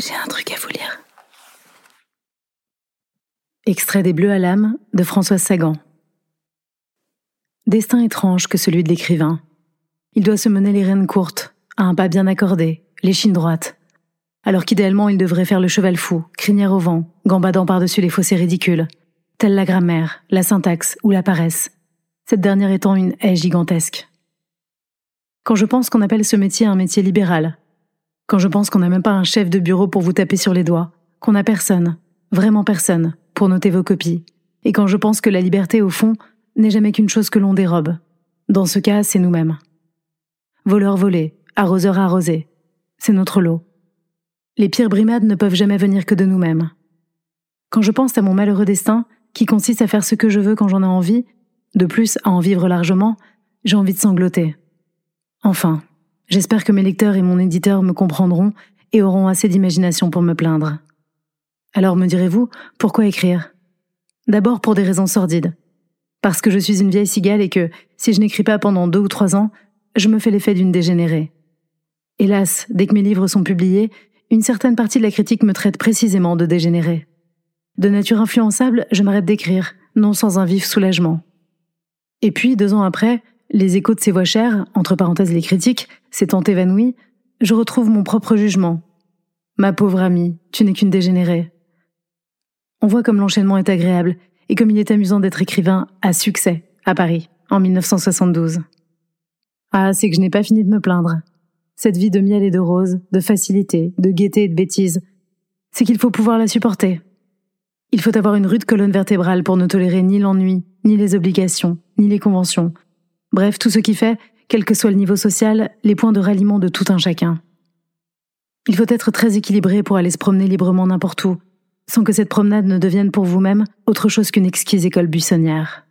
J'ai un truc à vous lire. Extrait des Bleus à l'âme de Françoise Sagan. Destin étrange que celui de l'écrivain. Il doit se mener les rênes courtes, à un pas bien accordé, l'échine droite. Alors qu'idéalement il devrait faire le cheval fou, crinière au vent, gambadant par-dessus les fossés ridicules, telle la grammaire, la syntaxe ou la paresse, cette dernière étant une haie gigantesque. Quand je pense qu'on appelle ce métier un métier libéral, quand je pense qu'on n'a même pas un chef de bureau pour vous taper sur les doigts, qu'on n'a personne, vraiment personne, pour noter vos copies, et quand je pense que la liberté, au fond, n'est jamais qu'une chose que l'on dérobe. Dans ce cas, c'est nous-mêmes. Voleurs volés, arroseurs arrosés, c'est notre lot. Les pires brimades ne peuvent jamais venir que de nous-mêmes. Quand je pense à mon malheureux destin, qui consiste à faire ce que je veux quand j'en ai envie, de plus à en vivre largement, j'ai envie de sangloter. Enfin, J'espère que mes lecteurs et mon éditeur me comprendront et auront assez d'imagination pour me plaindre. Alors me direz-vous, pourquoi écrire? D'abord pour des raisons sordides. Parce que je suis une vieille cigale et que, si je n'écris pas pendant deux ou trois ans, je me fais l'effet d'une dégénérée. Hélas, dès que mes livres sont publiés, une certaine partie de la critique me traite précisément de dégénérée. De nature influençable, je m'arrête d'écrire, non sans un vif soulagement. Et puis, deux ans après, les échos de ces voix chères, entre parenthèses les critiques, s'étant évanouis, je retrouve mon propre jugement. Ma pauvre amie, tu n'es qu'une dégénérée. On voit comme l'enchaînement est agréable et comme il est amusant d'être écrivain à succès à Paris en 1972. Ah, c'est que je n'ai pas fini de me plaindre. Cette vie de miel et de rose, de facilité, de gaieté et de bêtise, c'est qu'il faut pouvoir la supporter. Il faut avoir une rude colonne vertébrale pour ne tolérer ni l'ennui, ni les obligations, ni les conventions, Bref, tout ce qui fait, quel que soit le niveau social, les points de ralliement de tout un chacun. Il faut être très équilibré pour aller se promener librement n'importe où, sans que cette promenade ne devienne pour vous-même autre chose qu'une exquise école buissonnière.